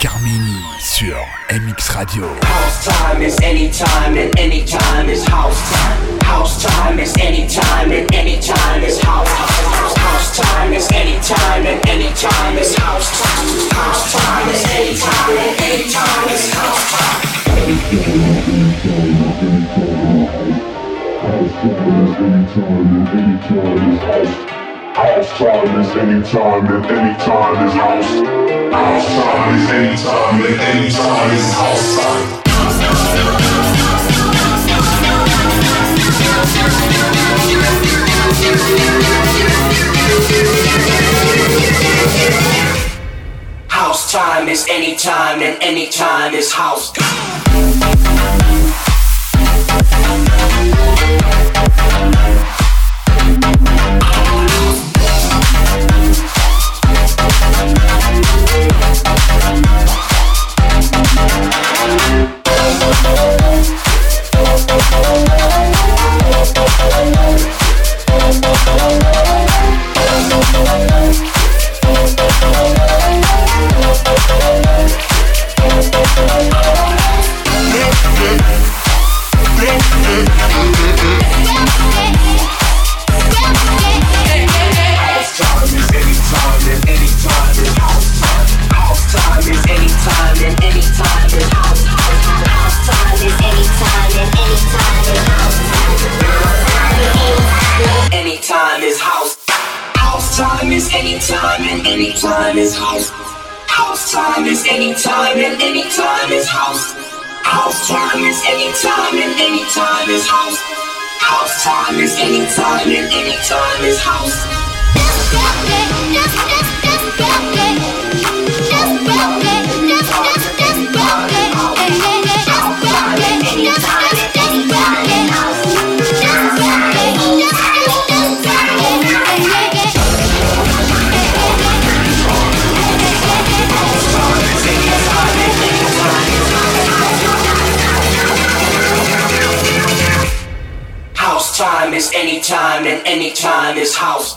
Carmini sur MX Radio. House time is anytime and anytime is house time. House time is anytime and anytime is house time. House time is anytime and anytime is house time. House time is anytime and anytime is house time. House time is anytime and anytime is house. House time is anytime and anytime is house time. House time is anytime and anytime is house. House anytime is house. House time is anytime and anytime is house. House time is anytime and anytime is house.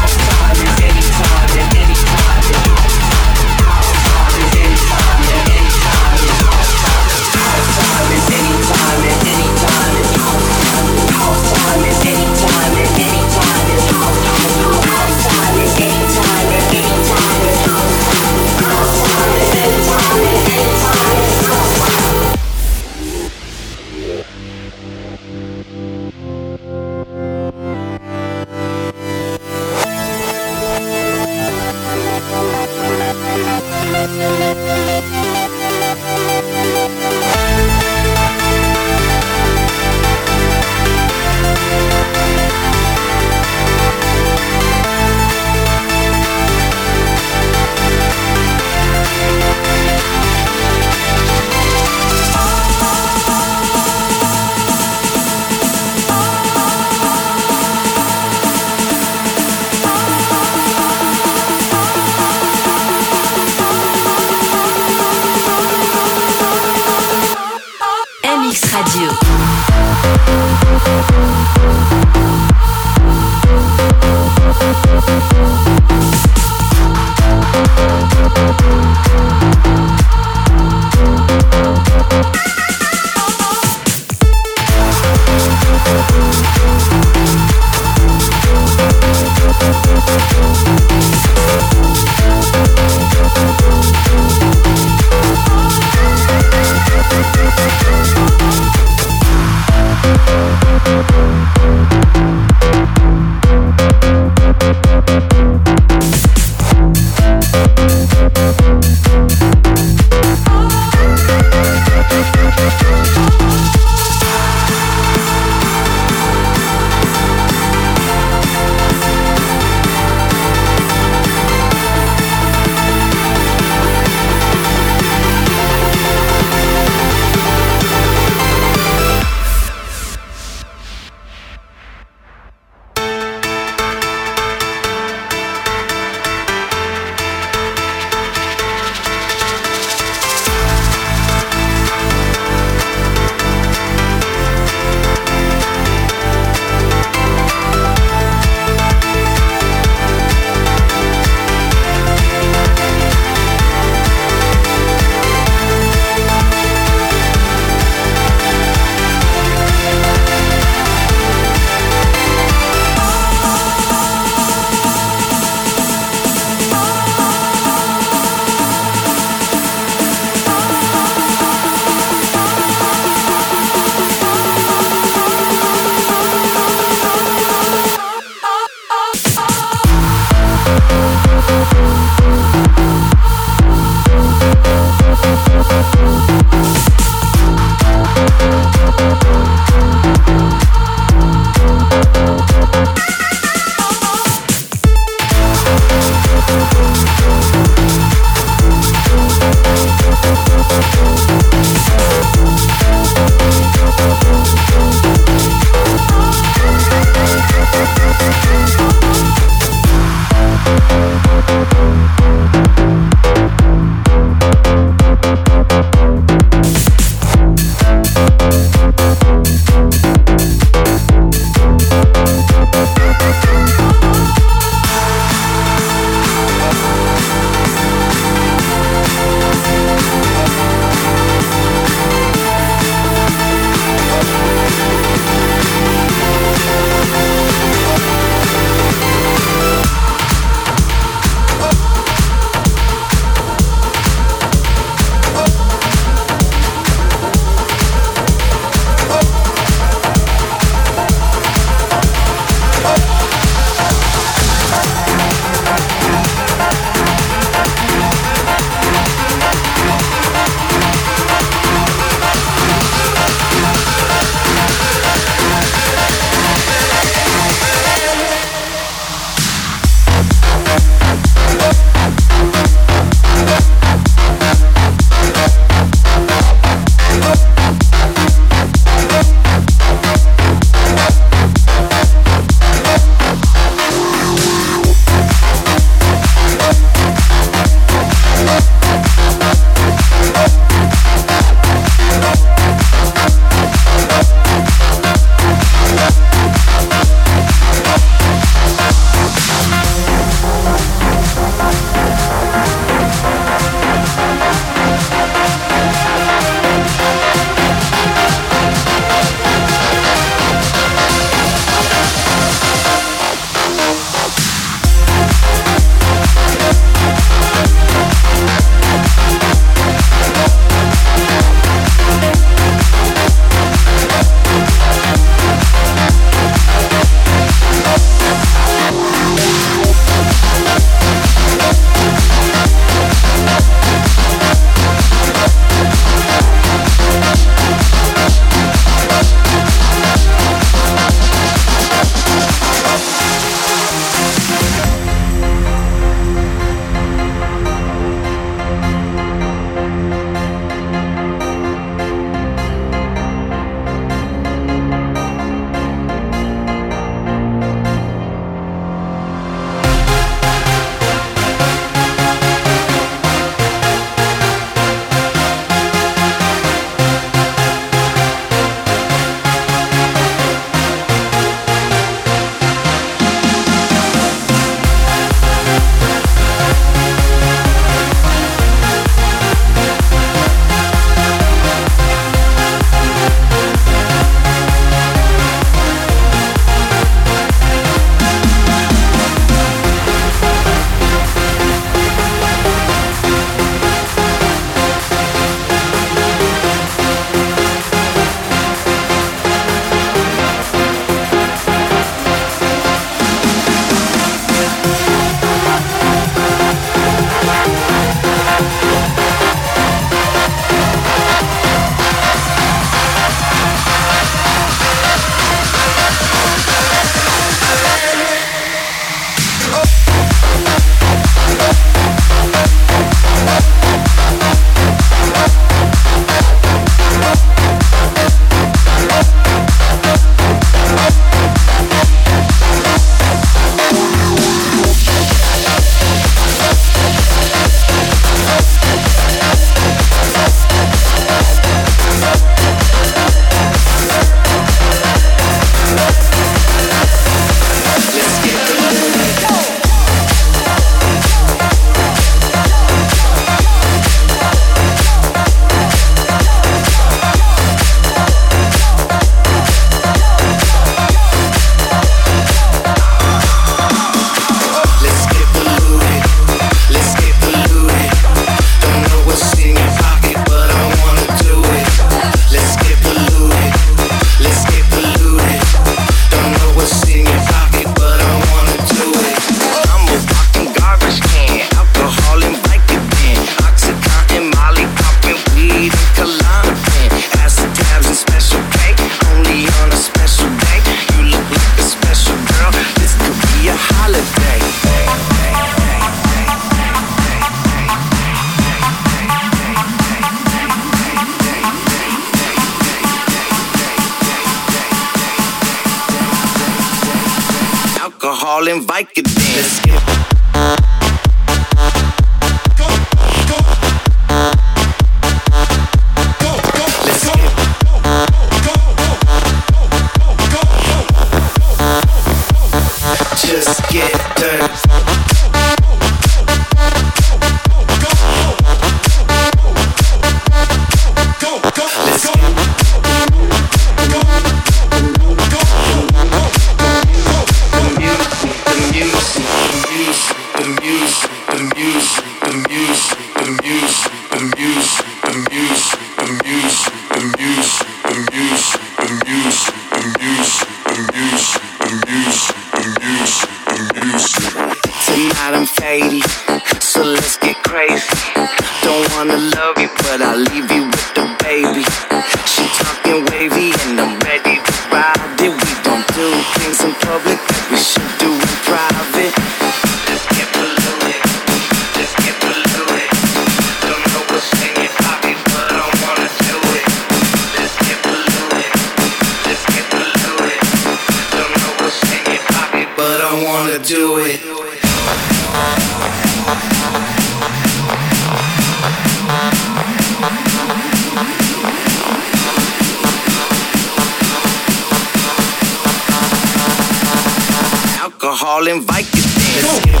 all invite you then.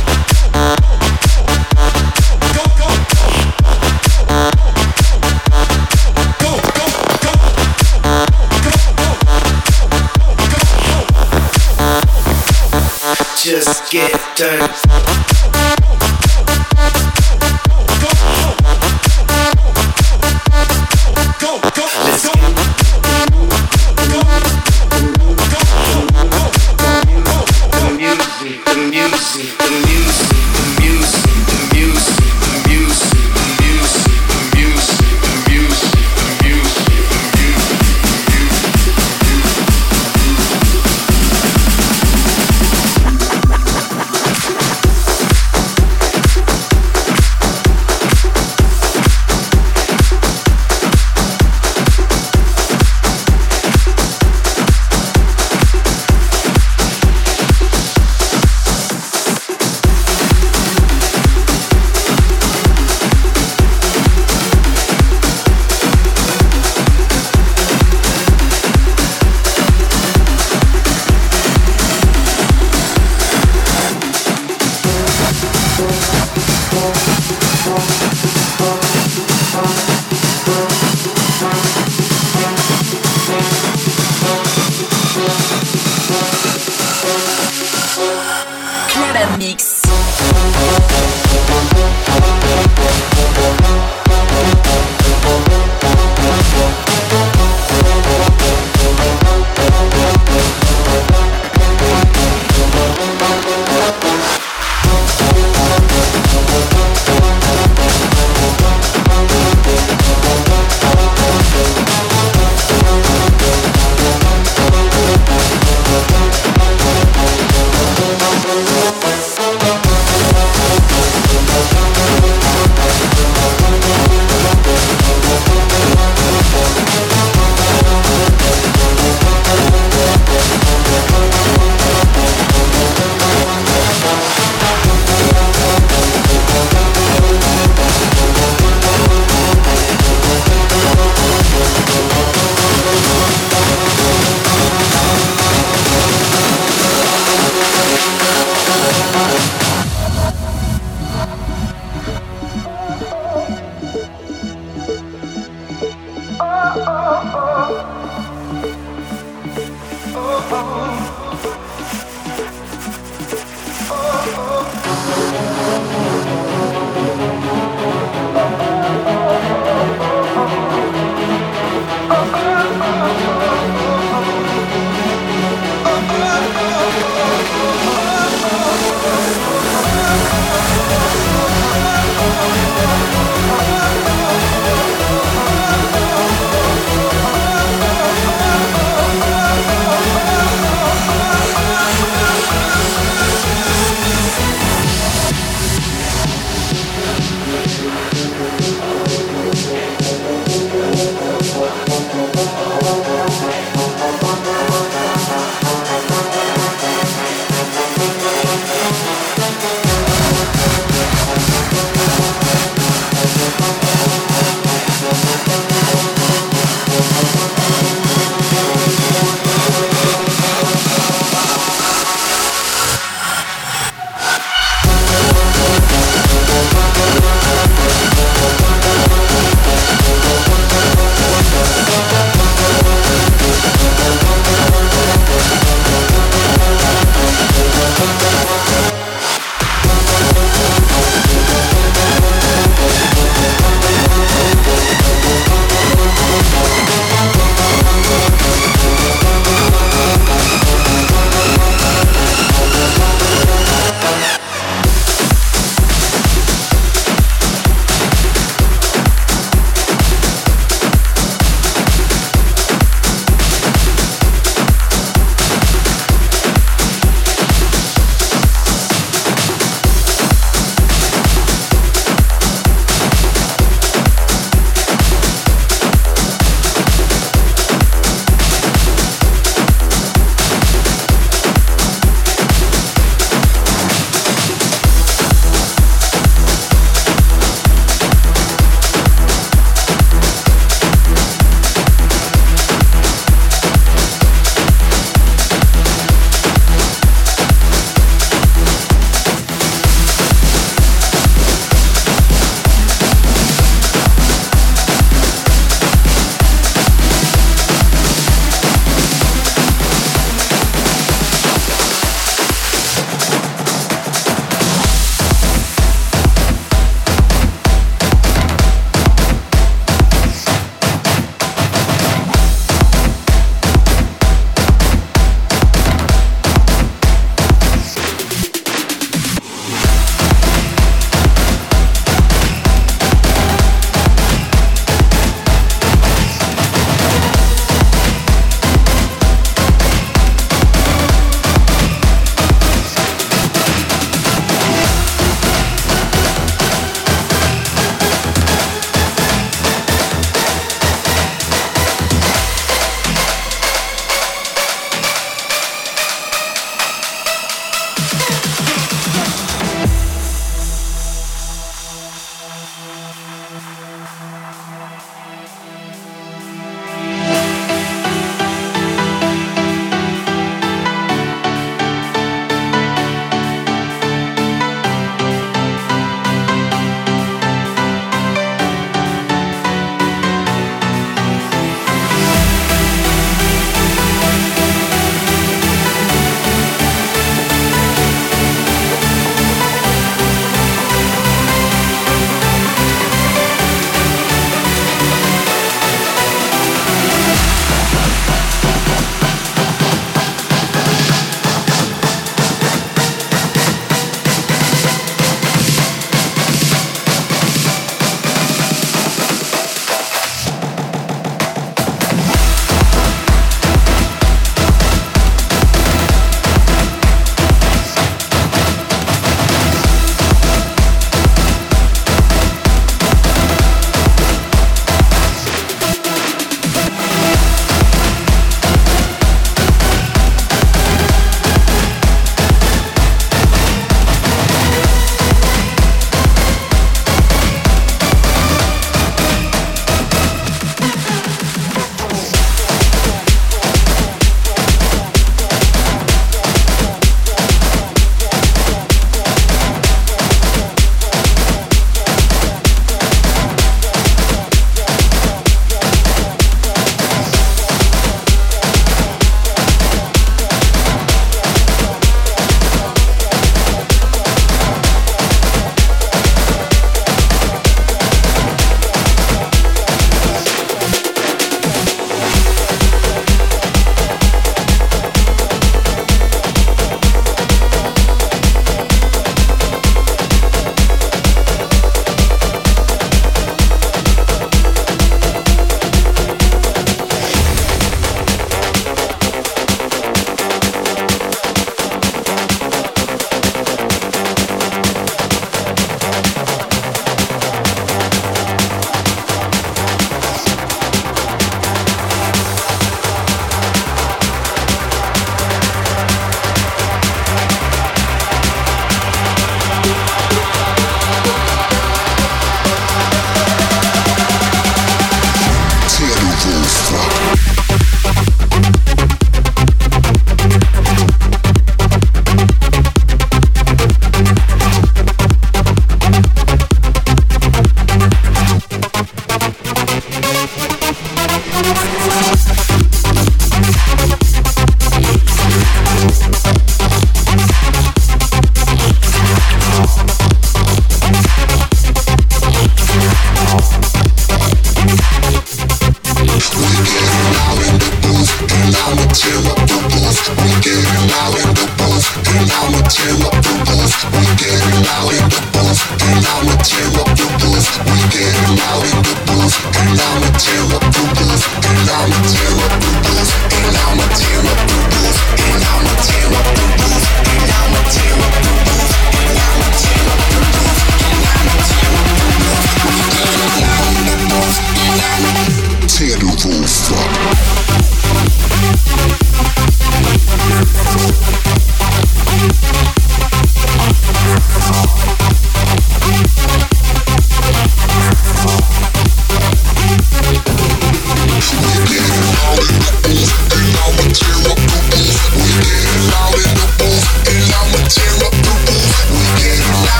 Just get dirty.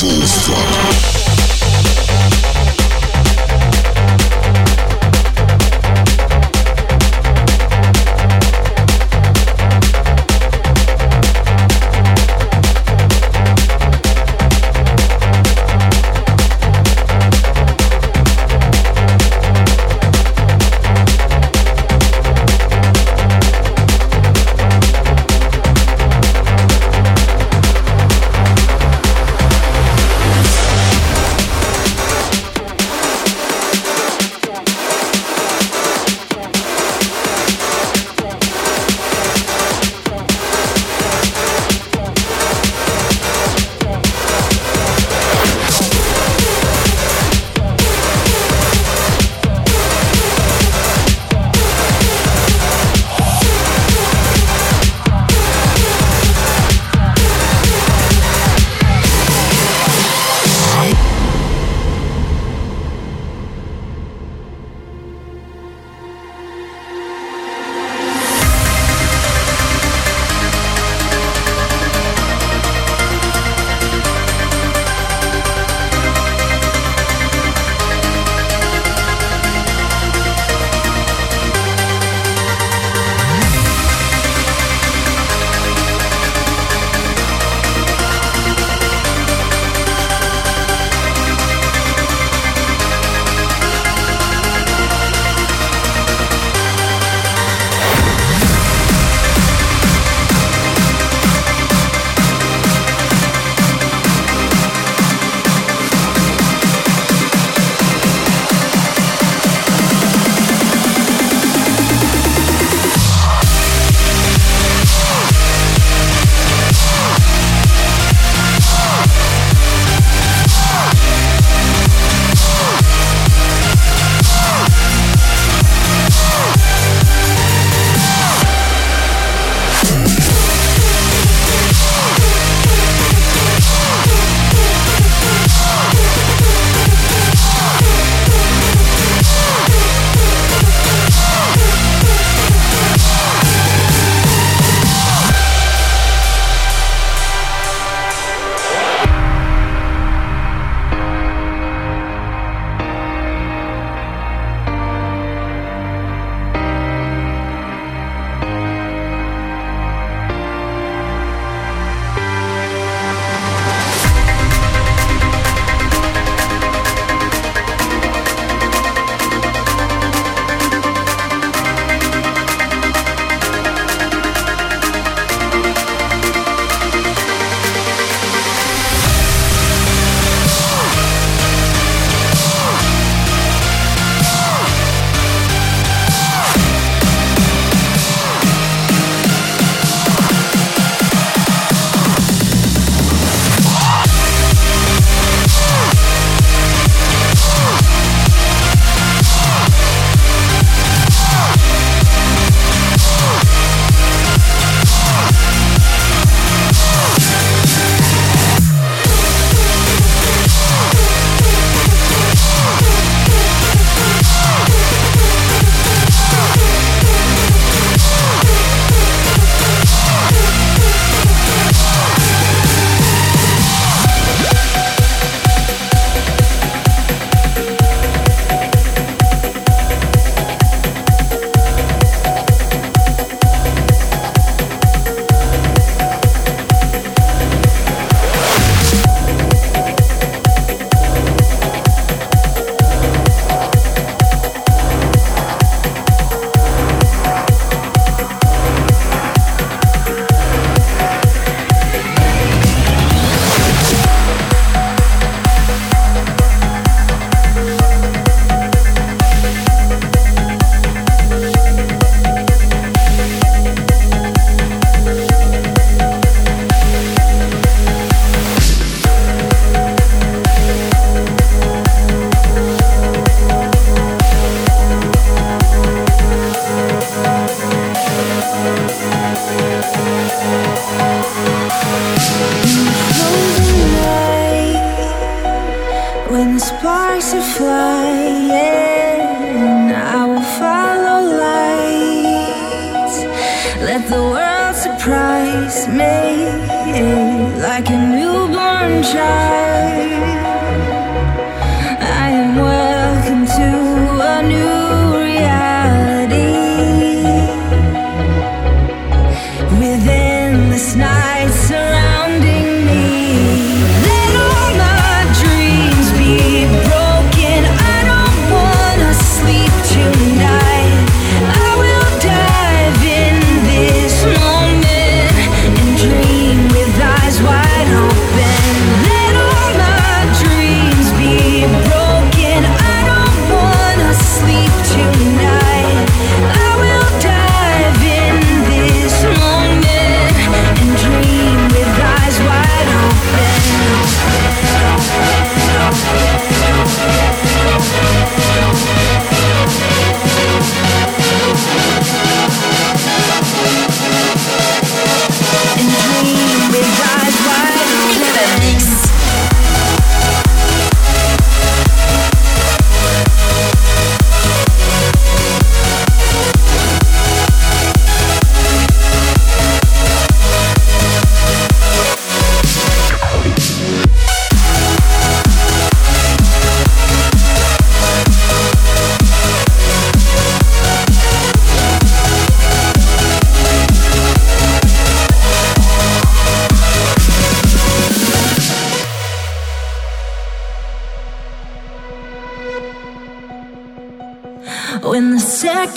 Both struck.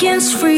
against free.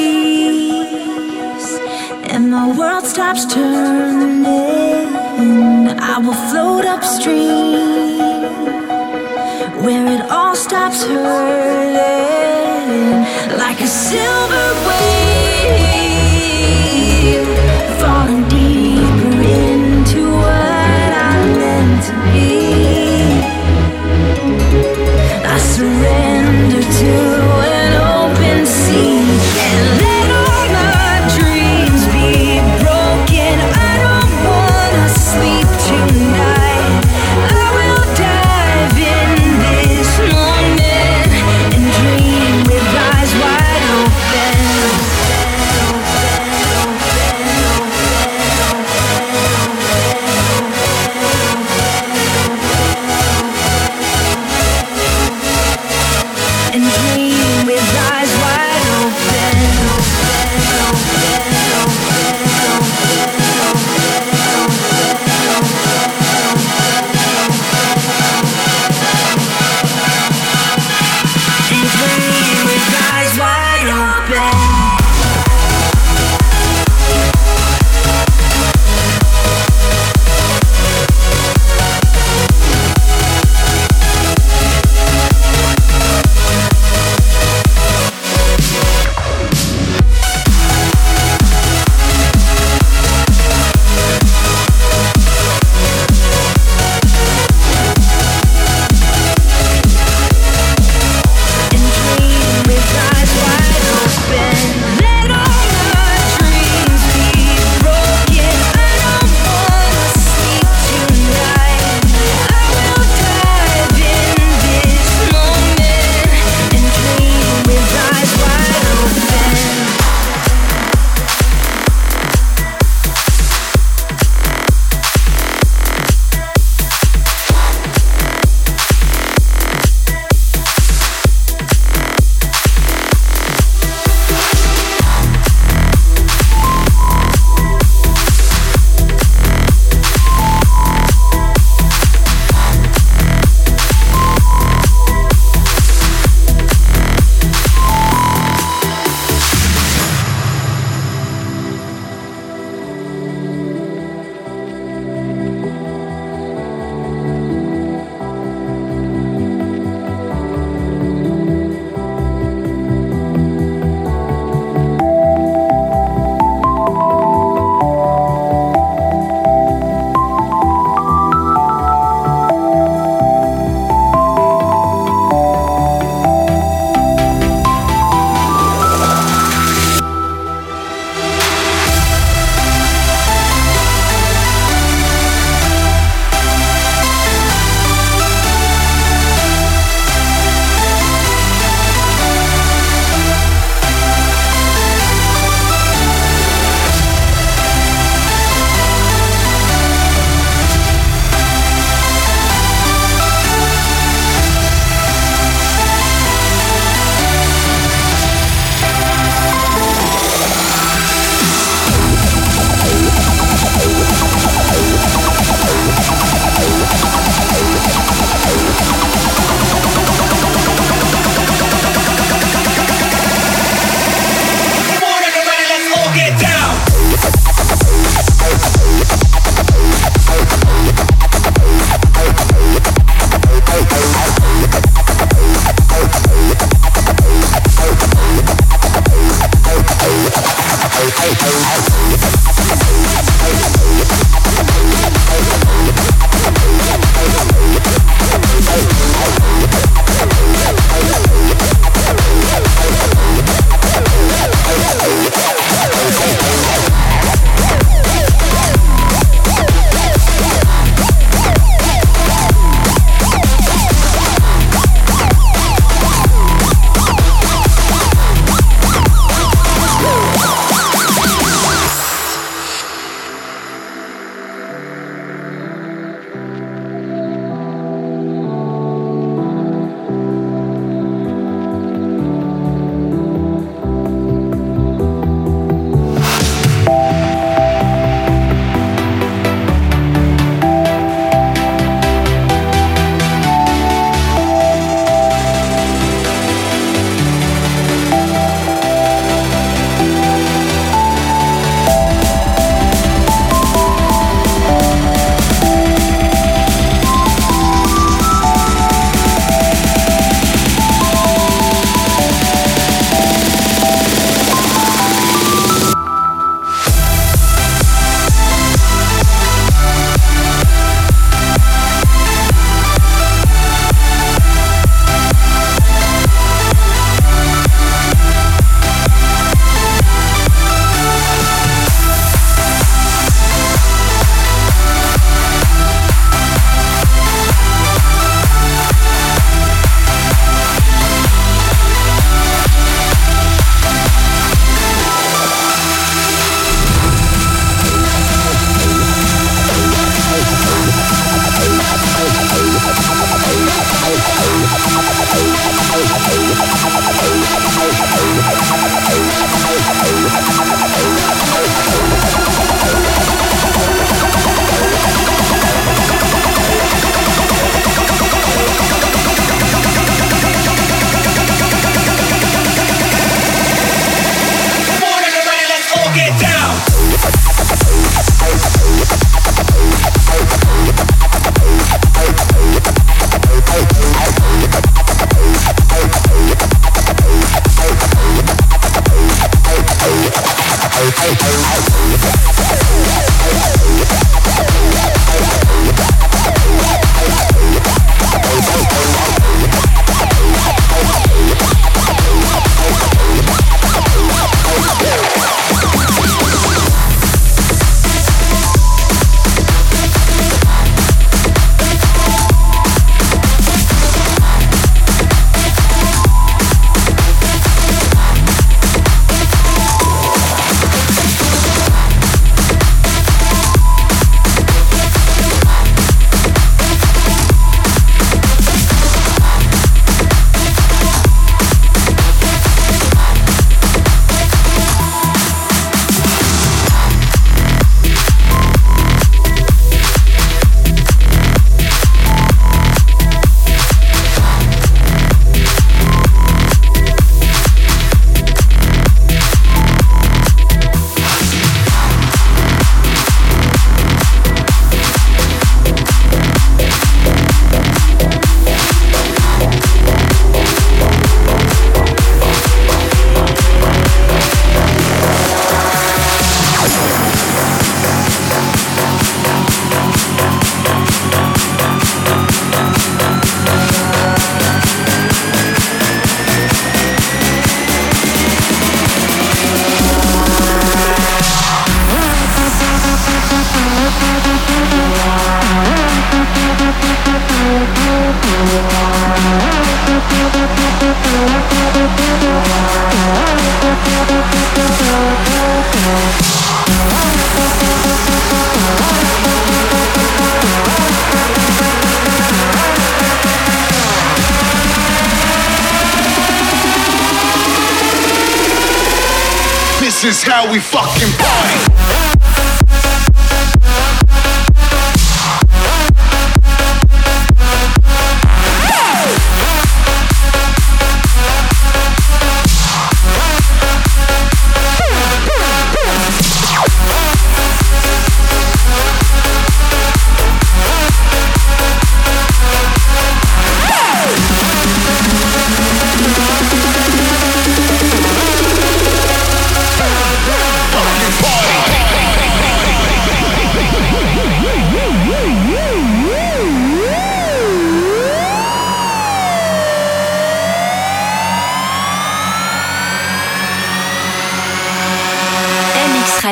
Is how we fucking party.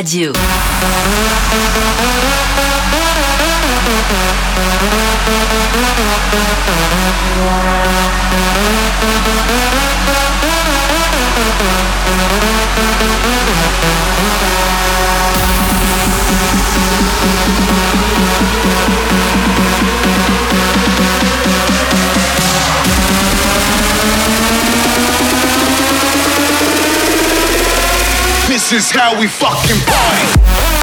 Radio. This is how we fucking party.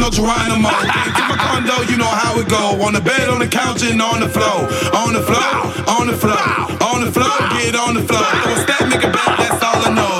Girl, no Geronimo. Get my condo, you know how it go. On the bed, on the couch, and on the floor. On the floor, on the floor, on the floor, get on the floor. Throw a step, nigga back, that's all I know.